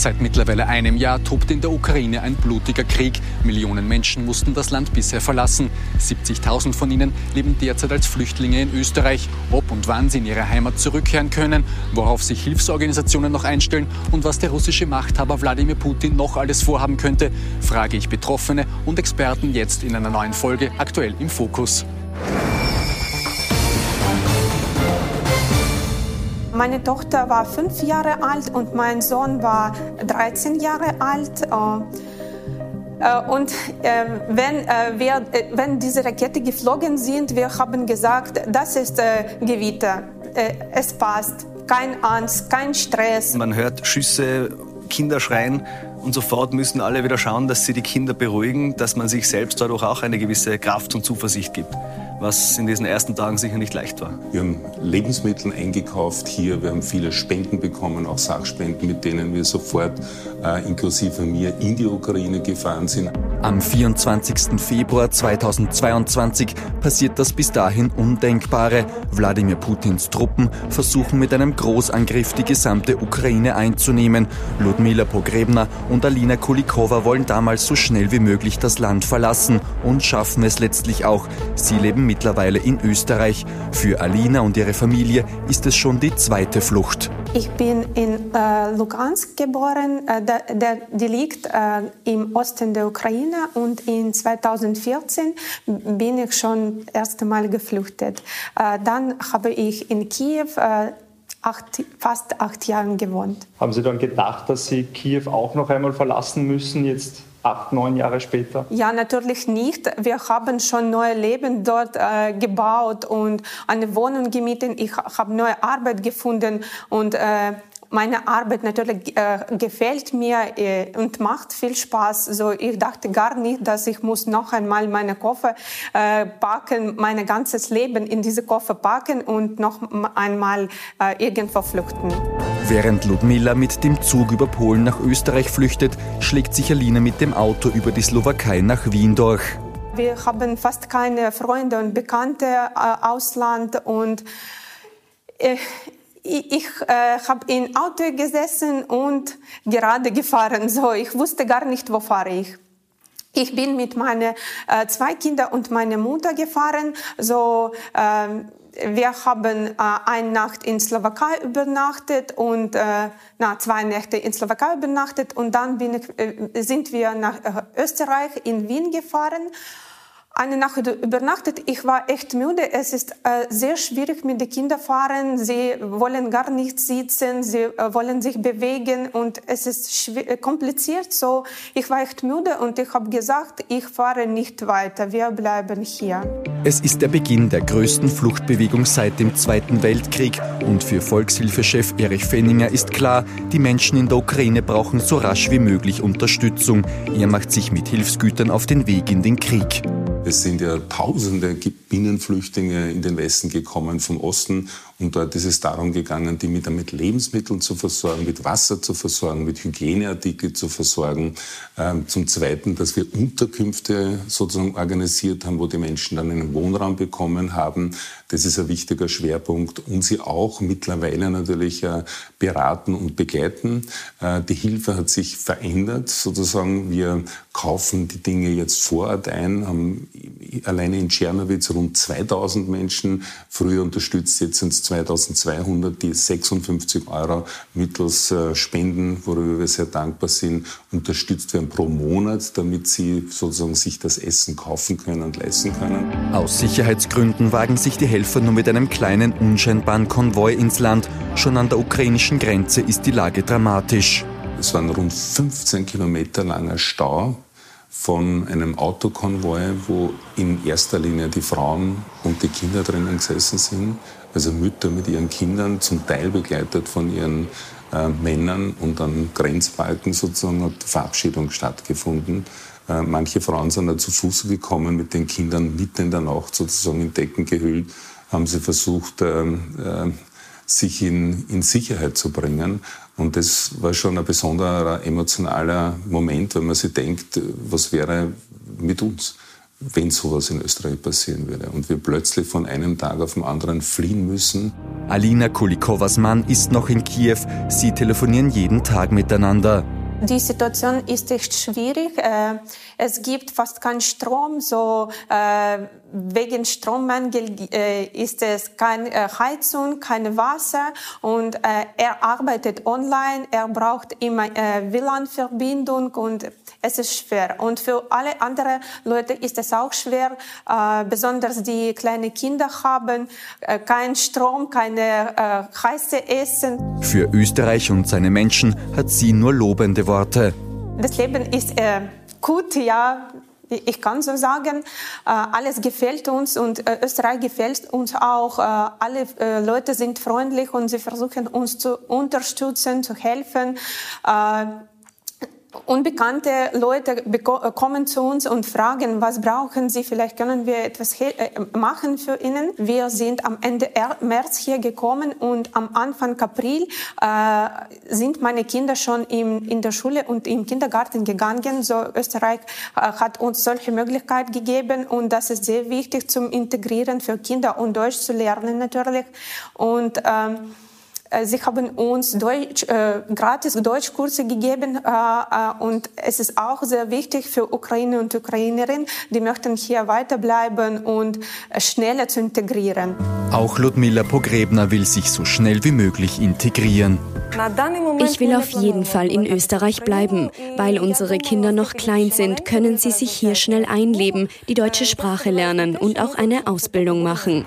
Seit mittlerweile einem Jahr tobt in der Ukraine ein blutiger Krieg. Millionen Menschen mussten das Land bisher verlassen. 70.000 von ihnen leben derzeit als Flüchtlinge in Österreich. Ob und wann sie in ihre Heimat zurückkehren können, worauf sich Hilfsorganisationen noch einstellen und was der russische Machthaber Wladimir Putin noch alles vorhaben könnte, frage ich Betroffene und Experten jetzt in einer neuen Folge aktuell im Fokus. Meine Tochter war fünf Jahre alt und mein Sohn war 13 Jahre alt. Äh, äh, und äh, wenn, wir, wenn diese Rakete geflogen sind, wir haben gesagt, das ist Gewitter. Es passt. Kein Angst, kein Stress. Man hört Schüsse, Kinder schreien und sofort müssen alle wieder schauen, dass sie die Kinder beruhigen, dass man sich selbst dadurch auch eine gewisse Kraft und Zuversicht gibt was in diesen ersten Tagen sicher nicht leicht war. Wir haben Lebensmittel eingekauft hier, wir haben viele Spenden bekommen, auch Sachspenden, mit denen wir sofort äh, inklusive mir in die Ukraine gefahren sind. Am 24. Februar 2022 passiert das bis dahin Undenkbare. Wladimir Putins Truppen versuchen mit einem Großangriff die gesamte Ukraine einzunehmen. Ludmila Pogrebna und Alina Kulikova wollen damals so schnell wie möglich das Land verlassen und schaffen es letztlich auch. Sie leben mittlerweile in Österreich. Für Alina und ihre Familie ist es schon die zweite Flucht. Ich bin in äh, Lugansk geboren, äh, der, der, die liegt äh, im Osten der Ukraine und in 2014 bin ich schon das erste Mal geflüchtet. Äh, dann habe ich in Kiew äh, acht, fast acht Jahre gewohnt. Haben Sie dann gedacht, dass Sie Kiew auch noch einmal verlassen müssen jetzt? Acht, neun Jahre später? Ja, natürlich nicht. Wir haben schon neue Leben dort äh, gebaut und eine Wohnung gemietet. Ich habe neue Arbeit gefunden und äh, meine Arbeit natürlich äh, gefällt mir äh, und macht viel Spaß. So, ich dachte gar nicht, dass ich muss noch einmal meine Koffer äh, packen, mein ganzes Leben in diese Koffer packen und noch einmal äh, irgendwo flüchten. Während Ludmilla mit dem Zug über Polen nach Österreich flüchtet, schlägt sich Alina mit dem Auto über die Slowakei nach Wien durch. Wir haben fast keine Freunde und Bekannte äh, Ausland und äh, ich äh, habe im Auto gesessen und gerade gefahren. So, ich wusste gar nicht, wo fahre ich. Ich bin mit meinen äh, zwei Kindern und meiner Mutter gefahren. So, äh, wir haben äh, eine Nacht in Slowakei übernachtet und äh, na, zwei Nächte in Slowakei übernachtet und dann bin ich, äh, sind wir nach äh, Österreich in Wien gefahren eine Nacht übernachtet. Ich war echt müde. Es ist äh, sehr schwierig mit den Kindern fahren. Sie wollen gar nicht sitzen, sie äh, wollen sich bewegen und es ist äh, kompliziert. So, ich war echt müde und ich habe gesagt, ich fahre nicht weiter. Wir bleiben hier. Es ist der Beginn der größten Fluchtbewegung seit dem Zweiten Weltkrieg und für Volkshilfechef Erich Fenninger ist klar, die Menschen in der Ukraine brauchen so rasch wie möglich Unterstützung. Er macht sich mit Hilfsgütern auf den Weg in den Krieg. Es sind ja tausende Binnenflüchtlinge in den Westen gekommen vom Osten und dort ist es darum gegangen, die mit, mit Lebensmitteln zu versorgen, mit Wasser zu versorgen, mit Hygieneartikeln zu versorgen. Ähm, zum Zweiten, dass wir Unterkünfte sozusagen organisiert haben, wo die Menschen dann einen Wohnraum bekommen haben. Das ist ein wichtiger Schwerpunkt. Und sie auch mittlerweile natürlich äh, beraten und begleiten. Äh, die Hilfe hat sich verändert. Sozusagen, wir kaufen die Dinge jetzt vor Ort ein, haben alleine in Tschernowitz rund 2000 Menschen früher unterstützt, jetzt sind es 2200, die 56 Euro mittels äh, Spenden, worüber wir sehr dankbar sind, unterstützt werden pro Monat, damit sie sozusagen sich das Essen kaufen können und leisten können. Aus Sicherheitsgründen wagen sich die Helfer nur mit einem kleinen, unscheinbaren Konvoi ins Land. Schon an der ukrainischen Grenze ist die Lage dramatisch. Es war ein rund 15 Kilometer langer Stau von einem Autokonvoi, wo in erster Linie die Frauen und die Kinder drinnen gesessen sind also Mütter mit ihren Kindern, zum Teil begleitet von ihren äh, Männern und an Grenzbalken sozusagen hat Verabschiedung stattgefunden. Äh, manche Frauen sind da zu Fuß gekommen mit den Kindern mitten in der Nacht sozusagen in Decken gehüllt, haben sie versucht, äh, äh, sich in, in Sicherheit zu bringen. Und das war schon ein besonderer emotionaler Moment, wenn man sich denkt, was wäre mit uns? Wenn sowas in Österreich passieren würde und wir plötzlich von einem Tag auf den anderen fliehen müssen. Alina Kulikowas Mann ist noch in Kiew. Sie telefonieren jeden Tag miteinander. Die Situation ist echt schwierig. Äh, es gibt fast keinen Strom. So äh, wegen Strommangel äh, ist es keine Heizung, keine Wasser und er arbeitet online. Er braucht immer WLAN-Verbindung und es ist schwer. Und für alle anderen Leute ist es auch schwer, besonders die kleine Kinder haben keinen Strom, keine heiße Essen. Für Österreich und seine Menschen hat sie nur lobende Worte. Das Leben ist äh, gut, ja. Ich kann so sagen, äh, alles gefällt uns und äh, Österreich gefällt uns auch. Äh, alle äh, Leute sind freundlich und sie versuchen uns zu unterstützen, zu helfen. Äh, unbekannte Leute kommen zu uns und fragen, was brauchen sie? Vielleicht können wir etwas äh, machen für ihnen. Wir sind am Ende März hier gekommen und am Anfang April äh, sind meine Kinder schon im, in der Schule und im Kindergarten gegangen. So Österreich äh, hat uns solche Möglichkeit gegeben und das ist sehr wichtig zum Integrieren für Kinder und Deutsch zu lernen natürlich. Und ähm, äh, sie haben uns Deutsch, äh, gratis Deutschkurse gegeben äh, äh, und es ist auch sehr wichtig für Ukrainer und Ukrainerinnen, die möchten hier weiterbleiben und äh, schneller zu integrieren. Auch Ludmila Pogrebner will sich so schnell wie möglich integrieren. Ich will auf jeden Fall in Österreich bleiben. Weil unsere Kinder noch klein sind, können sie sich hier schnell einleben, die deutsche Sprache lernen und auch eine Ausbildung machen.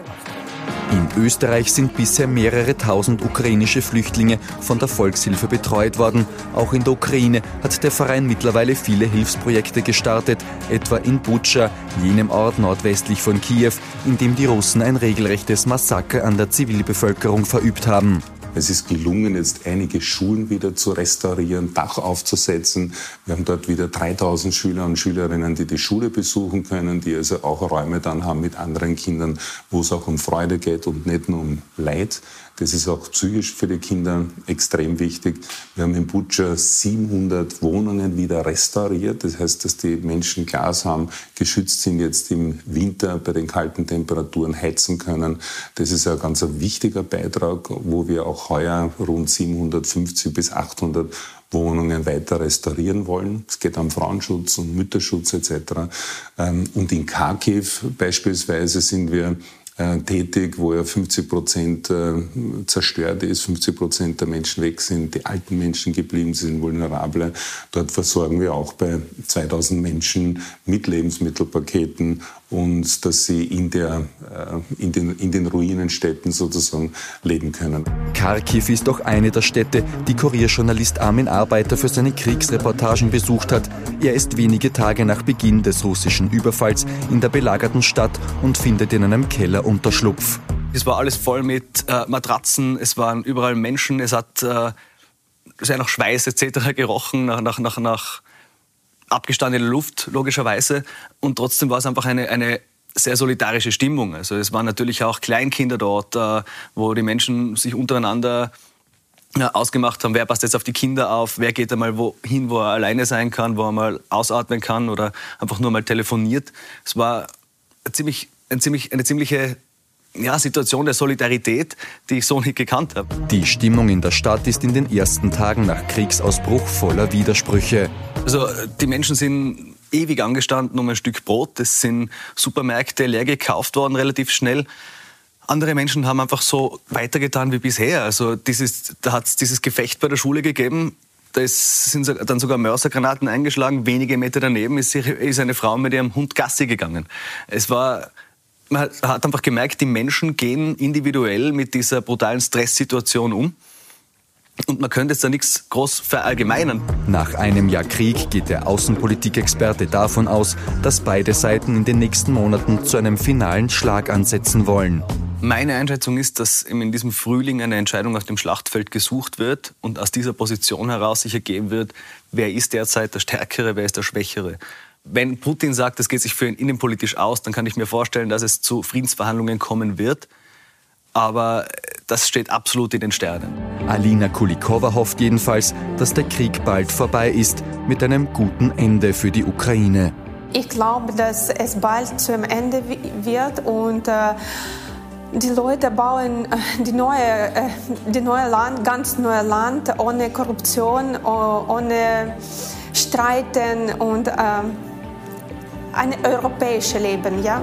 In Österreich sind bisher mehrere tausend ukrainische Flüchtlinge von der Volkshilfe betreut worden. Auch in der Ukraine hat der Verein mittlerweile viele Hilfsprojekte gestartet, etwa in Butscha, jenem Ort nordwestlich von Kiew, in dem die Russen ein regelrechtes Massaker an der Zivilbevölkerung verübt haben. Es ist gelungen, jetzt einige Schulen wieder zu restaurieren, Dach aufzusetzen. Wir haben dort wieder 3000 Schüler und Schülerinnen, die die Schule besuchen können, die also auch Räume dann haben mit anderen Kindern, wo es auch um Freude geht und nicht nur um Leid. Das ist auch psychisch für die Kinder extrem wichtig. Wir haben in Butcher 700 Wohnungen wieder restauriert. Das heißt, dass die Menschen Glas haben, geschützt sind jetzt im Winter bei den kalten Temperaturen heizen können. Das ist ein ganz wichtiger Beitrag, wo wir auch heuer rund 750 bis 800 Wohnungen weiter restaurieren wollen. Es geht um Frauenschutz und Mütterschutz etc. Ähm, und in Kharkiv beispielsweise sind wir äh, tätig, wo ja 50 Prozent äh, zerstört ist, 50 Prozent der Menschen weg sind, die alten Menschen geblieben sind, vulnerable. Dort versorgen wir auch bei 2000 Menschen mit Lebensmittelpaketen und dass sie in, der, äh, in, den, in den Ruinenstädten sozusagen leben können. Kharkiv ist auch eine der Städte, die Kurierjournalist Armin Arbeiter für seine Kriegsreportagen besucht hat. Er ist wenige Tage nach Beginn des russischen Überfalls in der belagerten Stadt und findet in einem Keller Unterschlupf. Es war alles voll mit äh, Matratzen, es waren überall Menschen, es hat äh, sehr nach Schweiß etc. gerochen, nach, nach, nach, nach abgestandene Luft, logischerweise. Und trotzdem war es einfach eine, eine sehr solidarische Stimmung. Also es waren natürlich auch Kleinkinder dort, äh, wo die Menschen sich untereinander ausgemacht haben, wer passt jetzt auf die Kinder auf, wer geht einmal wohin, wo er alleine sein kann, wo er mal ausatmen kann oder einfach nur mal telefoniert. Es war ziemlich, ein ziemlich, eine ziemliche ja, Situation der Solidarität, die ich so nicht gekannt habe. Die Stimmung in der Stadt ist in den ersten Tagen nach Kriegsausbruch voller Widersprüche. Also die Menschen sind ewig angestanden um ein Stück Brot. Es sind Supermärkte leer gekauft worden, relativ schnell. Andere Menschen haben einfach so weitergetan wie bisher. Also dieses, da hat es dieses Gefecht bei der Schule gegeben. Da sind dann sogar Mörsergranaten eingeschlagen. Wenige Meter daneben ist, ist eine Frau mit ihrem Hund Gassi gegangen. Es war man hat einfach gemerkt, die Menschen gehen individuell mit dieser brutalen Stresssituation um. Und man könnte jetzt da nichts groß verallgemeinern. Nach einem Jahr Krieg geht der Außenpolitikexperte davon aus, dass beide Seiten in den nächsten Monaten zu einem finalen Schlag ansetzen wollen. Meine Einschätzung ist, dass in diesem Frühling eine Entscheidung auf dem Schlachtfeld gesucht wird und aus dieser Position heraus sich ergeben wird, wer ist derzeit der Stärkere, wer ist der Schwächere. Wenn Putin sagt, das geht sich für ihn innenpolitisch aus, dann kann ich mir vorstellen, dass es zu Friedensverhandlungen kommen wird. Aber das steht absolut in den Sternen. Alina Kulikova hofft jedenfalls, dass der Krieg bald vorbei ist, mit einem guten Ende für die Ukraine. ich glaube, dass es bald zum Ende wird und äh, die Leute bauen äh, die neue, äh, die neue Land, ganz neue Land ohne Korruption, ohne Streiten und äh, ein europäisches Leben, ja.